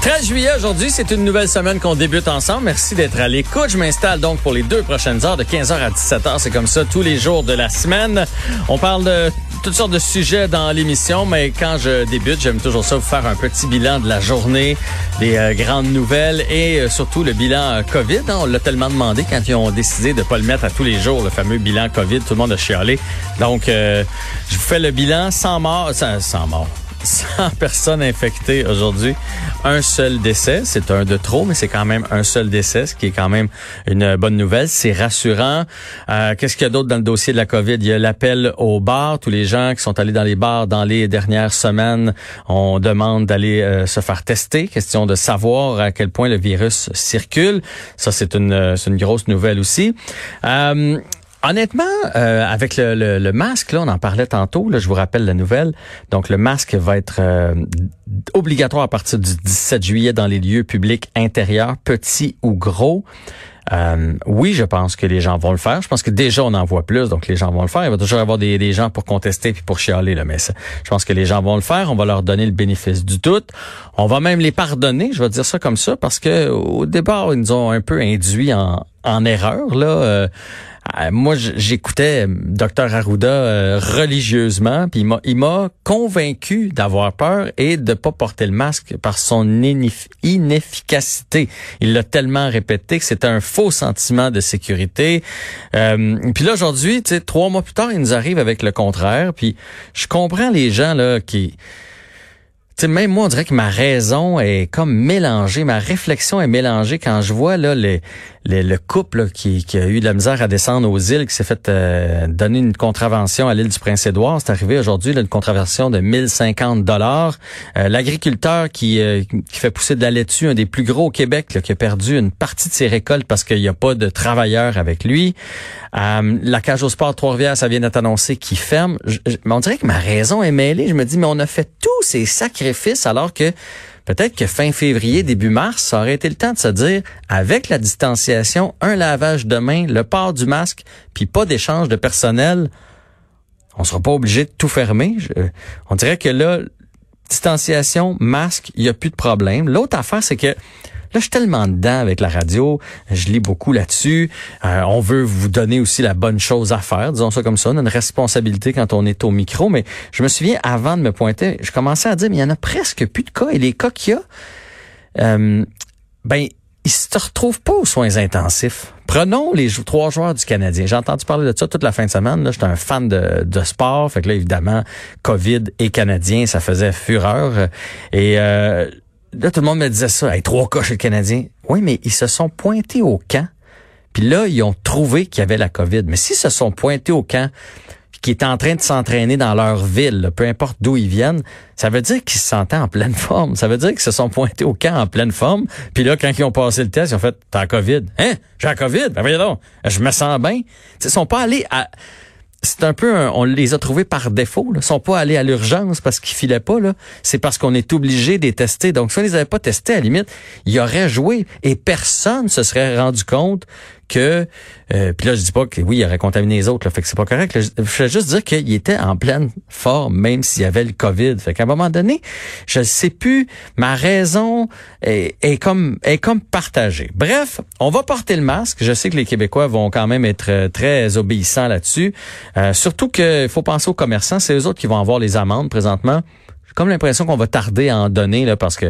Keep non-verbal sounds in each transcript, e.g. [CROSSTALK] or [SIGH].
13 juillet aujourd'hui, c'est une nouvelle semaine qu'on débute ensemble. Merci d'être à l'écoute. Je m'installe donc pour les deux prochaines heures de 15h à 17h. C'est comme ça tous les jours de la semaine. On parle de toutes sortes de sujets dans l'émission, mais quand je débute, j'aime toujours ça vous faire un petit bilan de la journée, des euh, grandes nouvelles et euh, surtout le bilan euh, COVID. Hein. On l'a tellement demandé quand ils ont décidé de pas le mettre à tous les jours, le fameux bilan COVID. Tout le monde a chialé. Donc, je vous fais le bilan sans mort, sans, sans mort 100 personnes infectées aujourd'hui. Un seul décès. C'est un de trop, mais c'est quand même un seul décès, ce qui est quand même une bonne nouvelle. C'est rassurant. Euh, Qu'est-ce qu'il y a d'autre dans le dossier de la COVID? Il y a l'appel aux bars. Tous les gens qui sont allés dans les bars dans les dernières semaines, on demande d'aller euh, se faire tester. Question de savoir à quel point le virus circule. Ça, c'est une, une grosse nouvelle aussi. Euh, Honnêtement, euh, avec le, masque, là, on en parlait tantôt, là, je vous rappelle la nouvelle. Donc, le masque va être euh, obligatoire à partir du 17 juillet dans les lieux publics intérieurs, petits ou gros. Euh, oui, je pense que les gens vont le faire. Je pense que déjà, on en voit plus, donc les gens vont le faire. Il va toujours y avoir des, gens pour contester puis pour chialer, là, mais je pense que les gens vont le faire. On va leur donner le bénéfice du doute. On va même les pardonner, je vais dire ça comme ça, parce que au départ, ils nous ont un peu induit en, en erreur. Là, euh, moi, j'écoutais Dr Arruda euh, religieusement, puis il m'a convaincu d'avoir peur et de pas porter le masque par son inefficacité. Il l'a tellement répété que c'était un faux sentiment de sécurité. Euh, puis là, aujourd'hui, trois mois plus tard, il nous arrive avec le contraire. Puis je comprends les gens là qui sais, même moi, on dirait que ma raison est comme mélangée, ma réflexion est mélangée quand je vois là les, le couple qui, qui, a eu de la misère à descendre aux îles, qui s'est fait euh, donner une contravention à l'île du Prince-Édouard. C'est arrivé aujourd'hui, une contravention de 1050 dollars. Euh, l'agriculteur qui, euh, qui fait pousser de la laitue, un des plus gros au Québec, qui a perdu une partie de ses récoltes parce qu'il n'y a pas de travailleurs avec lui. la cage au sport Trois-Rivières, ça vient d'être annoncé, qui ferme. mais on dirait que ma raison est mêlée. Je me dis, mais on a fait tous ces alors que Peut-être que fin février, début mars, ça aurait été le temps de se dire, avec la distanciation, un lavage de main, le port du masque, puis pas d'échange de personnel, on sera pas obligé de tout fermer. on dirait que là, distanciation, masque, il y a plus de problème. L'autre affaire, c'est que Là, je suis tellement dedans avec la radio, je lis beaucoup là-dessus. Euh, on veut vous donner aussi la bonne chose à faire, disons ça comme ça. On a une responsabilité quand on est au micro. Mais je me souviens, avant de me pointer, je commençais à dire, mais il y en a presque plus de cas. Et les cas qu'il y a, euh, ben, ils se retrouvent pas aux soins intensifs. Prenons les trois joueurs du Canadien. J'ai entendu parler de ça toute la fin de semaine. Là, j'étais un fan de, de, sport, fait que là évidemment, Covid et Canadien, ça faisait fureur. Et euh, là, tout le monde me disait ça. Hey, trois cas chez le Canadien. Oui, mais ils se sont pointés au camp. Puis là, ils ont trouvé qu'il y avait la COVID. Mais s'ils se sont pointés au camp, qui étaient en train de s'entraîner dans leur ville, peu importe d'où ils viennent, ça veut dire qu'ils se sentaient en pleine [LAUGHS] forme. Ça veut dire qu'ils se sont pointés au camp en pleine forme. Puis là, quand ils ont passé le test, ils ont fait « T'as la COVID? »« Hein? J'ai la COVID? Ben voyons donc, je me sens bien. » Ils sont pas allés à c'est un peu on les a trouvés par défaut. Là. Ils sont pas allés à l'urgence parce qu'ils filaient pas. C'est parce qu'on est obligé de tester. Donc, si on les avait pas testés, à la limite, ils auraient joué et personne se serait rendu compte que euh, puis là je dis pas que oui il aurait contaminé les autres là, fait que c'est pas correct je veux juste dire qu'il était en pleine forme même s'il y avait le Covid. Fait qu'à un moment donné je sais plus ma raison est, est comme est comme partagée. Bref on va porter le masque. Je sais que les Québécois vont quand même être euh, très obéissants là-dessus. Euh, surtout qu'il faut penser aux commerçants. C'est eux autres qui vont avoir les amendes présentement. J'ai comme l'impression qu'on va tarder à en donner là parce que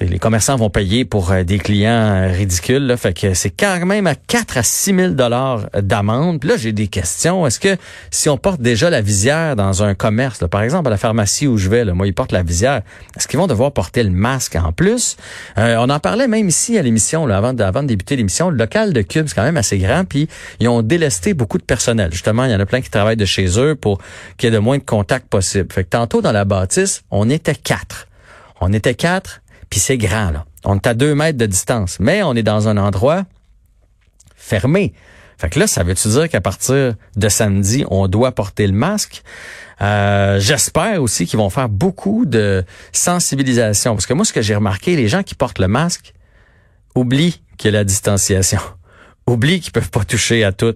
les commerçants vont payer pour euh, des clients euh, ridicules. Là, fait que c'est quand même à 4 à 6 000 dollars d'amende. Là, j'ai des questions. Est-ce que si on porte déjà la visière dans un commerce, par exemple à la pharmacie où je vais, là, moi, ils portent la visière, est-ce qu'ils vont devoir porter le masque en plus? Euh, on en parlait même ici à l'émission, avant, de, avant de débuter l'émission. Le local de Cube, c'est quand même assez grand. Puis ils ont délesté beaucoup de personnel. Justement, il y en a plein qui travaillent de chez eux pour qu'il y ait de moins de contacts possible. Fait que tantôt, dans la bâtisse, on était quatre. On était quatre puis c'est grand, là. On est à deux mètres de distance, mais on est dans un endroit fermé. Fait que là, ça veut-tu dire qu'à partir de samedi, on doit porter le masque? Euh, J'espère aussi qu'ils vont faire beaucoup de sensibilisation. Parce que moi, ce que j'ai remarqué, les gens qui portent le masque, oublie qu'il y a la distanciation. Oublie qu'ils peuvent pas toucher à tout.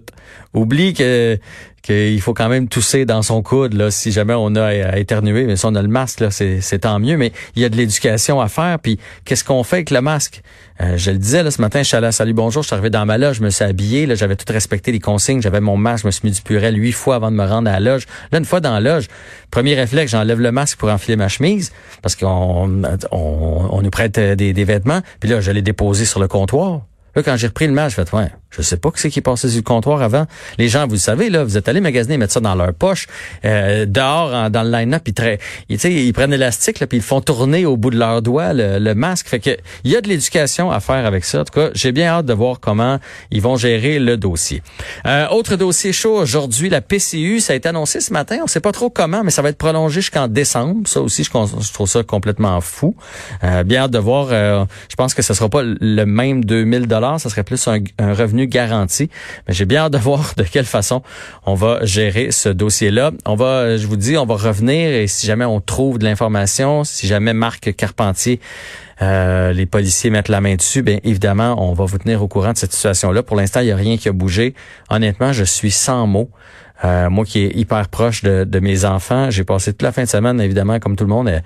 Oublie que qu'il faut quand même tousser dans son coude là si jamais on a à éternuer. Mais si on a le masque là c'est tant mieux. Mais il y a de l'éducation à faire. Puis qu'est-ce qu'on fait avec le masque? Euh, je le disais là ce matin je suis allé à salut bonjour je suis arrivé dans ma loge je me suis habillé là j'avais tout respecté les consignes j'avais mon masque je me suis mis du purel huit fois avant de me rendre à la loge. Là une fois dans la loge premier réflexe j'enlève le masque pour enfiler ma chemise parce qu'on on, on nous prête des, des vêtements. Puis là je l'ai déposé sur le comptoir Quand j'ai repris le match, je fait, ouais, je sais pas ce qui est passé sur le comptoir avant. Les gens, vous le savez, là, vous êtes allés magasiner, mettre ça dans leur poche, euh, dehors, dans le line-up, ils, ils, ils prennent l'élastique, puis ils font tourner au bout de leurs doigts le, masque. Fait que il y a de l'éducation à faire avec ça. En tout cas, j'ai bien hâte de voir comment ils vont gérer le dossier. Euh, autre dossier chaud aujourd'hui, la PCU, ça a été annoncé ce matin. On sait pas trop comment, mais ça va être prolongé jusqu'en décembre. Ça aussi, je, trouve ça complètement fou. Euh, bien hâte de voir. je pense que ce sera pas le même 2000 dollars ça serait plus un, revenu garanti. Mais j'ai bien hâte de [LAUGHS] voir de quelle façon on va gérer ce dossier-là. On va, je vous dis, on va revenir et si jamais on trouve de l'information, si jamais Marc Carpentier euh, les policiers mettent la main dessus, bien évidemment, on va vous tenir au courant de cette situation-là. Pour l'instant, il n'y a rien qui a bougé. Honnêtement, je suis sans mots. Euh, moi qui est hyper proche de, mes enfants, j'ai passé toute la fin de semaine, évidemment, comme tout le monde, à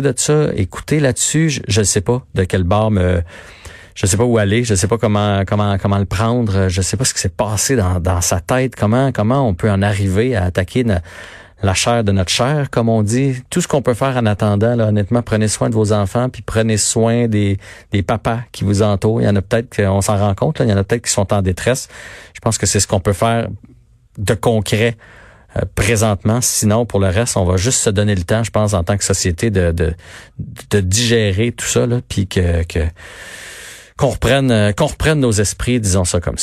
de ça, écouter là-dessus. Je ne sais pas de quel bar me je sais pas où aller, je sais pas comment comment comment le prendre, je sais pas ce qui s'est passé dans, dans sa tête, comment comment on peut en arriver à attaquer la chair de notre chair, comme on dit. Tout ce qu'on peut faire en attendant, là, honnêtement, prenez soin de vos enfants, puis prenez soin des, des papas qui vous entourent. Il y en a peut-être qu'on s'en rend compte, là, il y en a peut-être qui sont en détresse. Je pense que c'est ce qu'on peut faire de concret euh, présentement. Sinon, pour le reste, on va juste se donner le temps, je pense, en tant que société, de, de, de digérer tout ça, là, puis que, que qu'on reprenne, euh, qu'on nos esprits, disons ça comme ça.